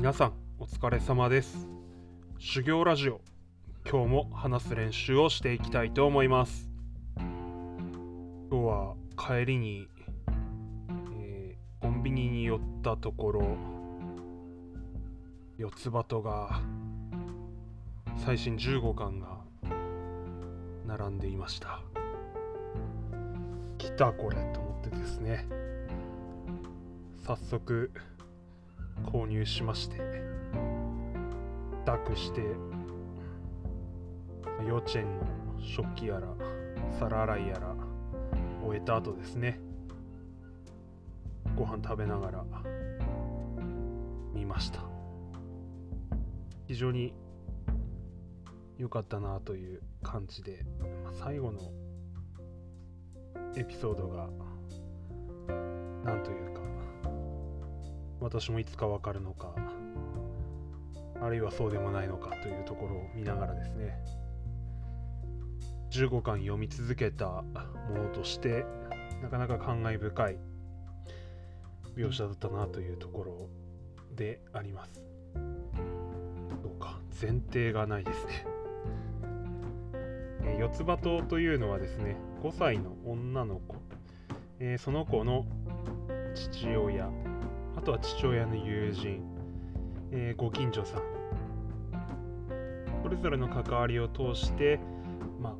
皆さんお疲れ様です。修行ラジオ。今日も話す練習をしていきたいと思います。今日は帰りに、えー、コンビニに寄ったところ四つ葉とが最新15巻が並んでいました。来たこれと思ってですね。早速購入しまして抱くして幼稚園の食器やら皿洗いやら終えた後ですねご飯食べながら見ました。非常に良かったなという感じで、まあ、最後のエピソードがなんというか私もいつかわかるのかあるいはそうでもないのかというところを見ながらですね15巻読み続けたものとしてなかなか感慨深い描写だったなというところであります。どうか前提がないですね。四つ葉島というのはですね5歳の女の子、えー、その子の父親。とは父親の友人、えー、ご近所さん。それぞれの関わりを通して、まあ、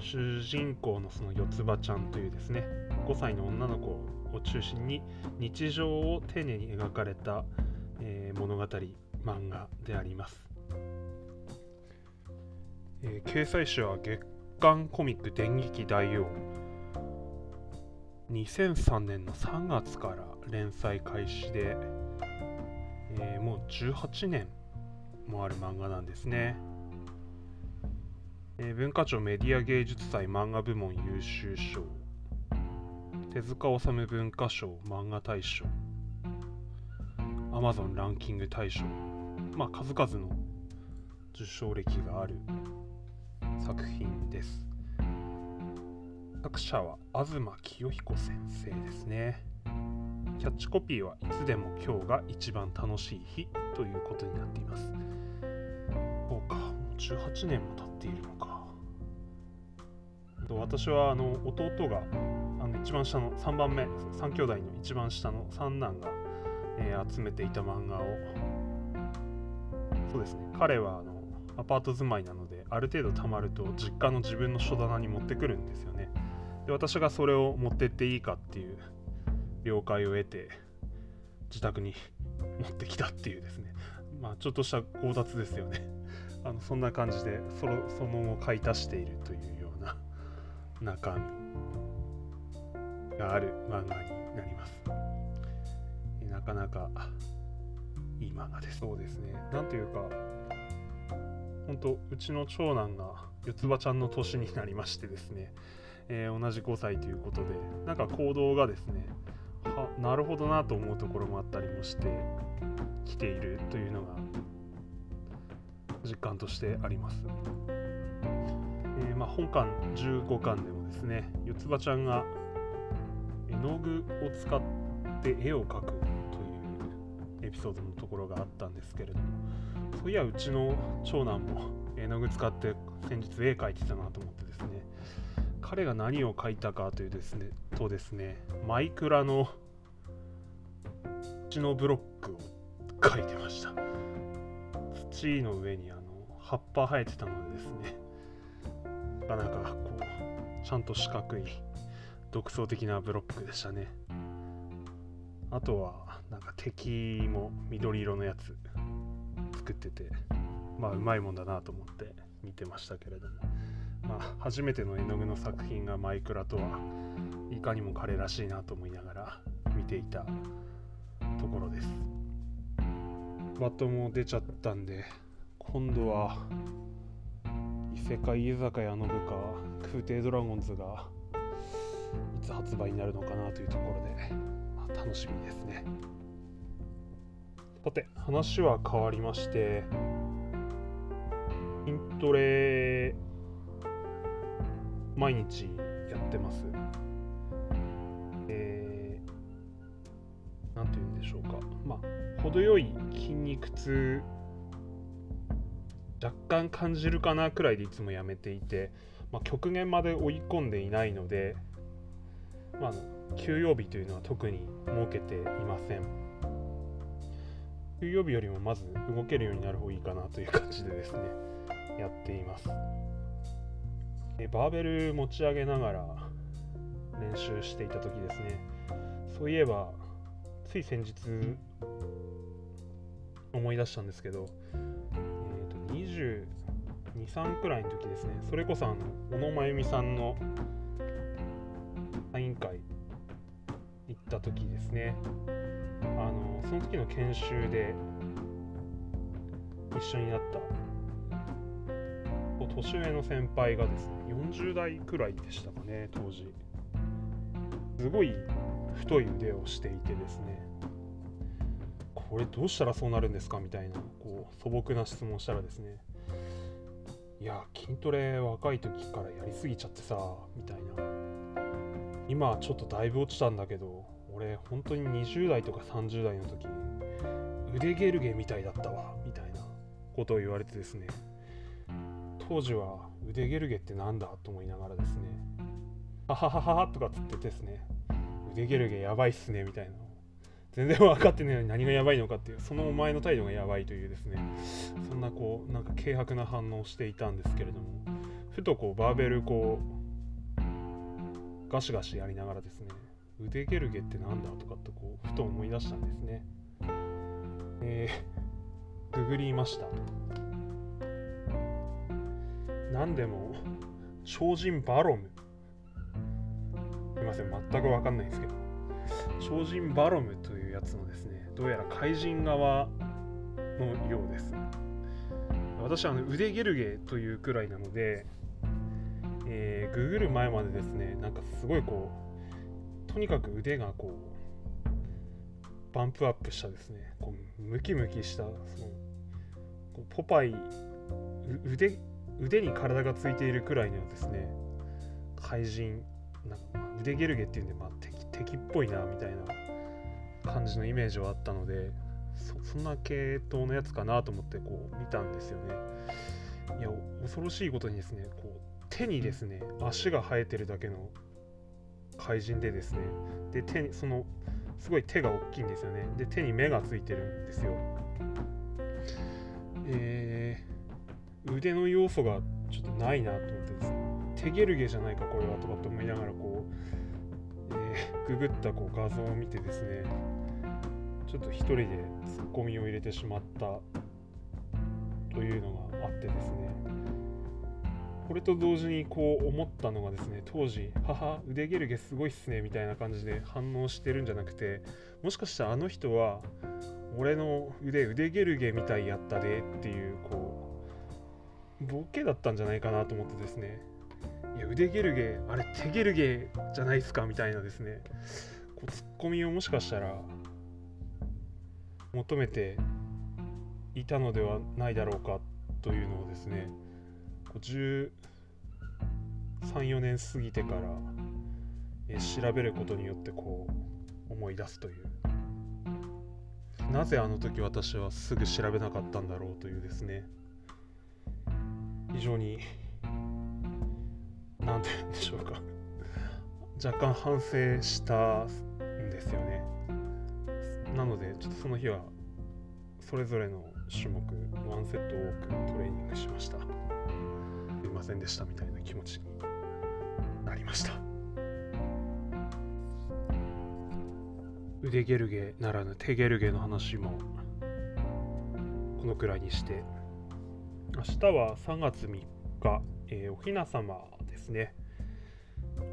主人公のその四つ葉ちゃんというですね5歳の女の子を中心に日常を丁寧に描かれた、えー、物語漫画であります、えー、掲載誌は月刊コミック電撃大王。2003年の3月から連載開始で、えー、もう18年もある漫画なんですね、えー、文化庁メディア芸術祭漫画部門優秀賞。手塚治虫文化賞漫画大賞。アマゾンランキング大賞。まあ数々の受賞歴がある作品です。作者は東清彦先生ですね。キャッチコピーはいつでも今日が一番楽しい日ということになっています。そうかもう18年も経っているのか。私はあの弟があの一番下の3番目3兄弟の一番下の三男が、えー、集めていた漫画をそうですね彼はあのアパート住まいなのである程度貯まると実家の自分の書棚に持ってくるんですよね。で私がそれを持ってっていいかっていう了解を得て自宅に持ってきたっていうですね。まあちょっとした強奪ですよね。あのそんな感じでそのその後買い足しているというような中身がある漫画になります。なかなかいい漫画です。そうですね。なんというか本当うちの長男が四つ葉ちゃんの年になりましてですね、えー、同じ5歳ということでなんか行動がですねはなるほどなと思うところもあったりもしてきているというのが実感としてあります。えー、まあ、本巻15巻でもですね四つ葉ちゃんが絵の具を使って絵を描くというエピソードのところがあったんですけれどもそういやうちの長男も絵の具使って先日絵描いてたなと思ってですね彼が何を描いたかというですねとですねマイクラの土のブロックを描いてました。土の上にあの葉っぱ生えてたのでですね。なかなかこうちゃんと四角い独創的なブロックでしたね。あとはなんか敵も緑色のやつ作っててまあうまいもんだなと思って見てましたけれども。まあ、初めての絵の具の作品がマイクラとはいかにも彼らしいなと思いながら見ていたころですバトも出ちゃったんで今度は異世界居酒屋の部か空挺ドラゴンズがいつ発売になるのかなというところで、まあ、楽しみですねさて話は変わりまして筋トレ毎日やってます。え何て言うんでしょうか。まあ程よい筋肉痛若干感じるかなくらいでいつもやめていて、まあ、極限まで追い込んでいないので、まあ、休養日というのは特に設けていません。休養日よりもまず動けるようになる方がいいかなという感じでですねやっています。バーベル持ち上げながら練習していた時ですね。そういえばつい先日思い出したんですけど、えーと、22、3くらいの時ですね。それこそあの小野真由美さんのサイン会行った時ですね。あのその時の研修で一緒になった年上の先輩がですね40代くらいでしたかね当時。すごい太い腕をしていてですね。これどうしたらそうなるんですかみたいなこう素朴な質問したらですねいや筋トレ若い時からやりすぎちゃってさみたいな。今ちょっとだいぶ落ちたんだけど俺本当に20代とか30代の時腕ゲルゲみたいだったわみたいなことを言われてですね当時は腕ゲルゲってなんだと思いながらですねははははとかつってですね腕ゲルゲやばいっすねみたいな。全然分かってないのに何がやばいのかっていうそのお前の態度がやばいというですね。そんなこうなんか軽薄な反応をしていたんですけれどもふとこうバーベルこうガシガシやりながらですね腕ゲルゲってなんだとかってこうふと思い出したんですね。えー、ググりました何でも超人バロム。すいません全く分かんないんですけど超人バロムというやつのですねどうやら怪人側のようです。私はあの腕ゲルゲというくらいなので、えー、ググる前までですねなんかすごいこうとにかく腕がこうバンプアップしたですねこうムキムキしたそのポパイ腕腕に体がついているくらいのですね怪人な腕ゲルゲっていうんで、まあ、敵敵っぽいなみたいな感じのイメージはあったのでそんな系統のやつかなと思ってこう見たんですよね。いや恐ろしいことにですねこう手にですね足が生えてるだけの怪人でですねで手にそのすごい手が大きいんですよね。で手に目がついてるんですよ。えー腕の要素がちょっとないなと思ってですね。手ゲルゲじゃないかこれはとかって思いながらこう、えー、ググったこう画像を見てですねちょっと一人でツッコミを入れてしまったというのがあってですねこれと同時にこう思ったのがですね当時「母腕ゲルゲすごいっすね」みたいな感じで反応してるんじゃなくてもしかしたらあの人は俺の腕腕ゲルゲみたいやったでっていうこうボケだったんじゃないかなと思ってですねや腕ゲルゲあれ手ゲルゲじゃないですかみたいなですね。こうツッコミをもしかしたら求めていたのではないだろうかというのをですね134年過ぎてからえ調べることによってこう思い出すという。なぜあの時私はすぐ調べなかったんだろうというですね。非常に何て言うんでしょうか。若干反省したんですよね。なのでちょっとその日はそれぞれの種目ワンセット多くトレーニングしました。すいませんでしたみたいな気持ちになりました。腕ゲルゲならぬ手ゲルゲの話もこのくらいにして。明日は3月3日、えー、おひな様ですね。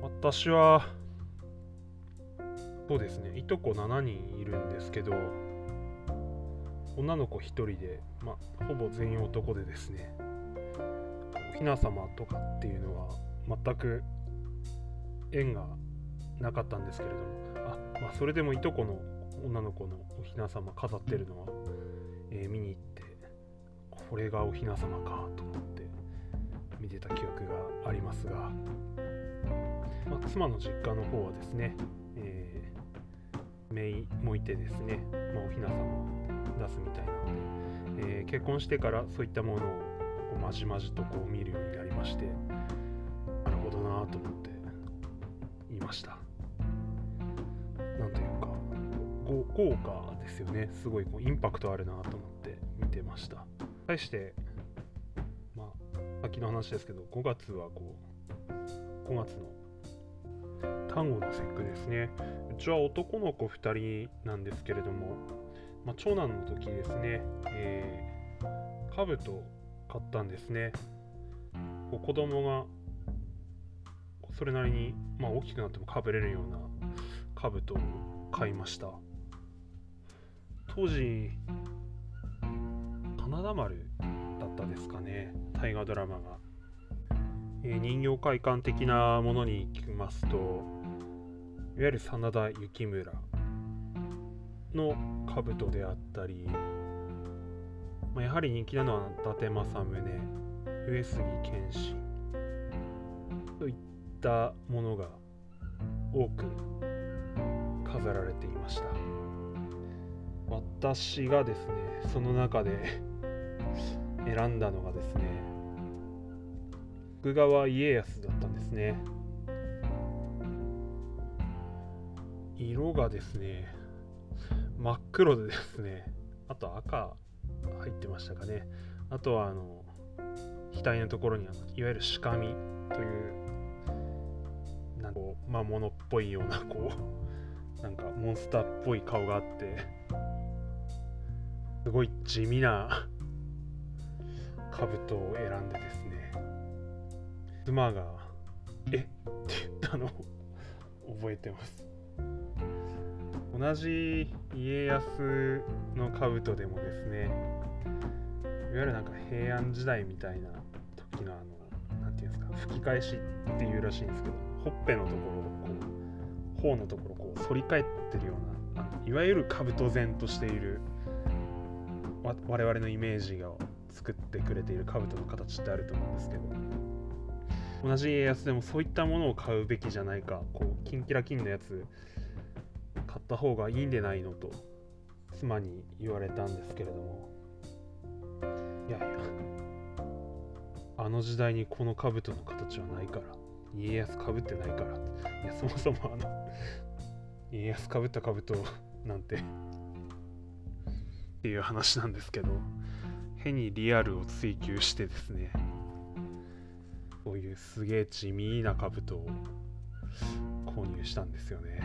私は、そうですね、いとこ7人いるんですけど、女の子1人で、ま、ほぼ全員男でですね、おひな様とかっていうのは全く縁がなかったんですけれども、あまあ、それでもいとこの女の子のおひな様飾ってるのは、えー、見に行ってこれがおひな様かと。思って見てた記憶がありますが、まあ、妻の実家の方はですね、えー、めいもいてですね、まあ、おひなさまを出すみたいなので、えー、結婚してからそういったものをこうまじまじとこう見るようになりましてなるほどなと思っていました。なんというか豪華ですよね。すごいこうインパクトあるなと思って見てました。対して先の話ですけど5月はこう5月の単語の節句ですね。うちは男の子2人なんですけれども、まあ、長男の時ですね、えー、兜買ったんですね。こう子供がそれなりに、まあ、大きくなってもかぶれるような兜を買いました。当時真田丸だったですかね。大河ドラマが、えー、人形会館的なものに行きますといわゆる真田幸村の兜であったり、まあ、やはり人気なのは伊達政宗上杉謙信といったものが多く飾られていました。私がですねその中で選んだのがですね徳川家康だったんですね。色がですね真っ黒でですねあと赤入ってましたかね。あとはあの額のところにはいわゆる鹿身というなんか魔物っぽいようなこうなんかモンスターっぽい顔があってすごい地味な兜を選んでですね妻が「え？っ?」て言ったのを覚えてます同じ家康の兜でもですねいわゆるなんか平安時代みたいな時のあの何て言うんですか吹き返しっていうらしいんですけどほっぺのところをこう頬のところこう反り返ってるようないわゆる兜然としている我々のイメージが作ってくれている兜の形ってあると思うんですけど。同じ家康でもそういったものを買うべきじゃないか。こうキンキラキンのやつ買った方がいいんでないのと妻に言われたんですけれども。いやいやあの時代にこの兜の形はないから。家康かぶってないから。いやそもそもあの家康かぶった兜なんて。っていう話なんですけど。変にリアルを追求してですね。こういうすげえ地味な兜を購入したんですよね、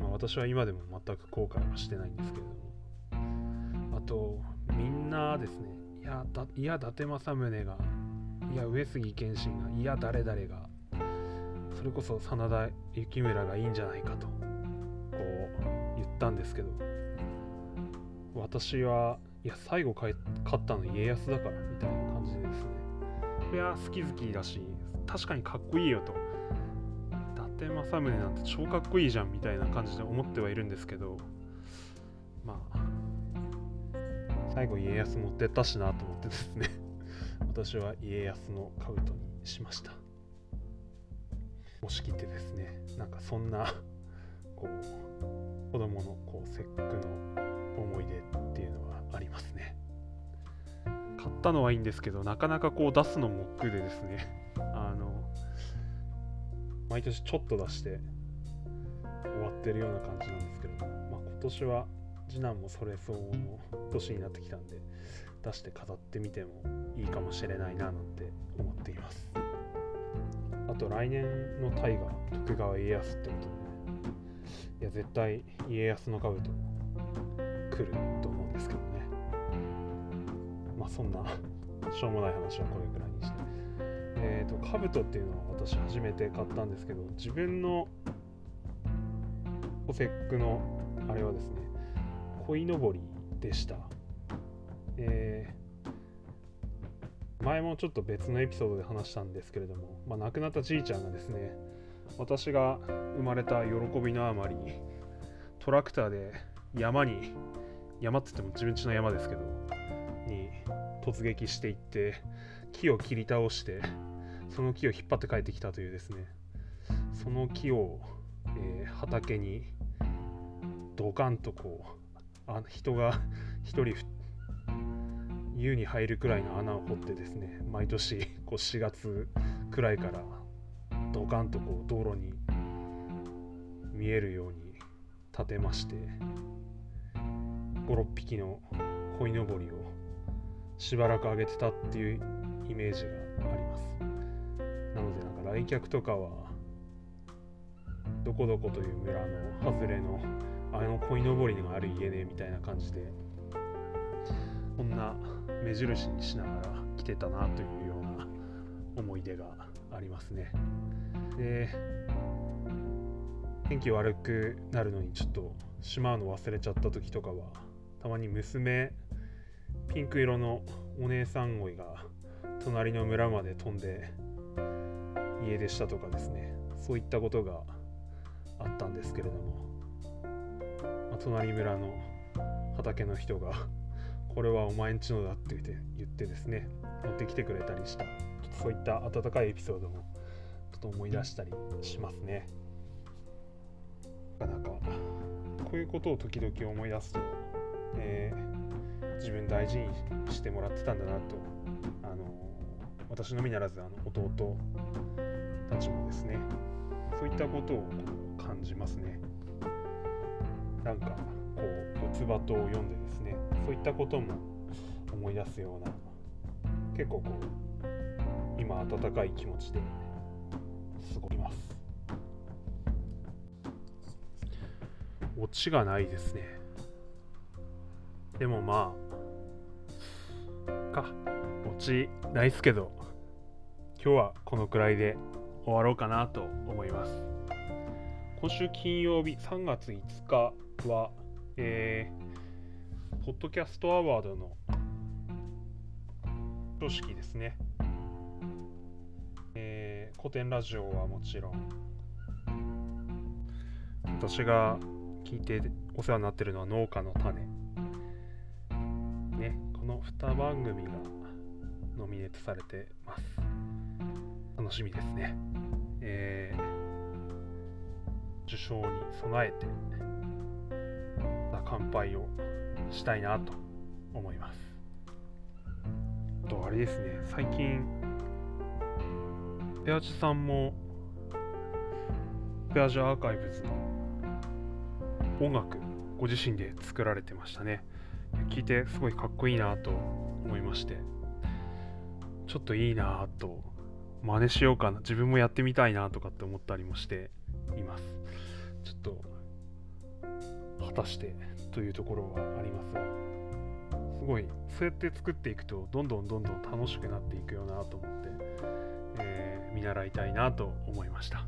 まあ、私は今でも全く後悔はしてないんですけれども。あとみんなですねいやだいや伊達政宗がいや上杉謙信がいや誰々がそれこそ真田幸村がいいんじゃないかとこう言ったんですけど。私はいや最後勝ったの家康だからみたいな感じでですね。いや好き好きだし確かにかっこいいよと。伊達政宗なんて超かっこいいじゃんみたいな感じで思ってはいるんですけど。まあ最後家康持ってったしなと思ってですね。私は家康の兜にしました。押し切ってですねなんかそんなこう子供のこう節句の思い出ったのはいいんですけどなかなかこう出すのも億劫でですね。あの毎年ちょっと出して終わってるような感じなんですけれども、まあ、今年は次男もそれ相応の年になってきたんで出して飾ってみてもいいかもしれないななんて思っています。あと来年の大河徳川家康ってことで、ね、いや絶対家康の兜来ると思うんですけどね。まあそんな しょうもない話はこれぐらいにして。えっ、ー、と兜っていうのは私初めて買ったんですけど自分のお節句のあれはですね鯉のぼりでした。えー、前もちょっと別のエピソードで話したんですけれども、まあ、亡くなったじいちゃんがですね私が生まれた喜びのあまりトラクターで山に山っつっても自分家の山ですけど突撃していって木を切り倒してその木を引っ張って帰ってきたというですね。その木を、えー、畑にドカンとこうあ人が1人湯に入るくらいの穴を掘ってですね毎年こう4月くらいからドカンとこう道路に見えるように建てまして56匹の鯉のぼりをしばらく上げてたっていうイメージがあります。なのでなんか来客とかはどこどこという村の外れのあの鯉のぼりがある家でみたいな感じでこんな目印にしながら来てたなというような思い出がありますね。で天気悪くなるのにちょっとしまうの忘れちゃった時とかはたまに娘ピンク色のお姉さん鯉が隣の村まで飛んで家出したとかですね。そういったことがあったんですけれども、まあ、隣村の畑の人がこれはお前んちのだって言って言ってですね持ってきてくれたりした。そういった温かいエピソードもちょっと思い出したりしますね。なかなかこういうことを時々思い出すと、えー、自分大事にしてもらってたんだなとあの私のみならずあの弟たちもですねそういったことを感じますね。なんかこう四つ葉とを読んでですねそういったことも思い出すような結構こう今温かい気持ちで過ごします。オチがないですね。でもまあオチないっすけど今日はこのくらいで終わろうかなと思います今週金曜日3月5日は、えー、ポッドキャストアワードの組織ですね。えー、古典ラジオはもちろん、私が聞いてお世話になってるのは農家の種。ね、この2番組がノミネートされてます。楽しみですね。えー、受賞に備えて乾杯をしたいなと思いますとあれですね最近ペアジさんもペアジアーカイブズの音楽ご自身で作られてましたね聞いてすごいかっこいいなと思いましてちょっといいなと真似しようかな。自分もやってみたいなとかって思ったりもしています。ちょっと果たしてというところはありますが。すごいそうやって作っていくとどんどんどんどん楽しくなっていくよなと思って、えー、見習いたいなと思いました。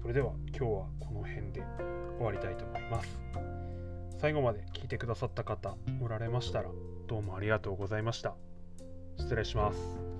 それでは今日はこの辺で終わりたいと思います。最後まで聞いてくださった方おられましたらどうもありがとうございました。失礼します。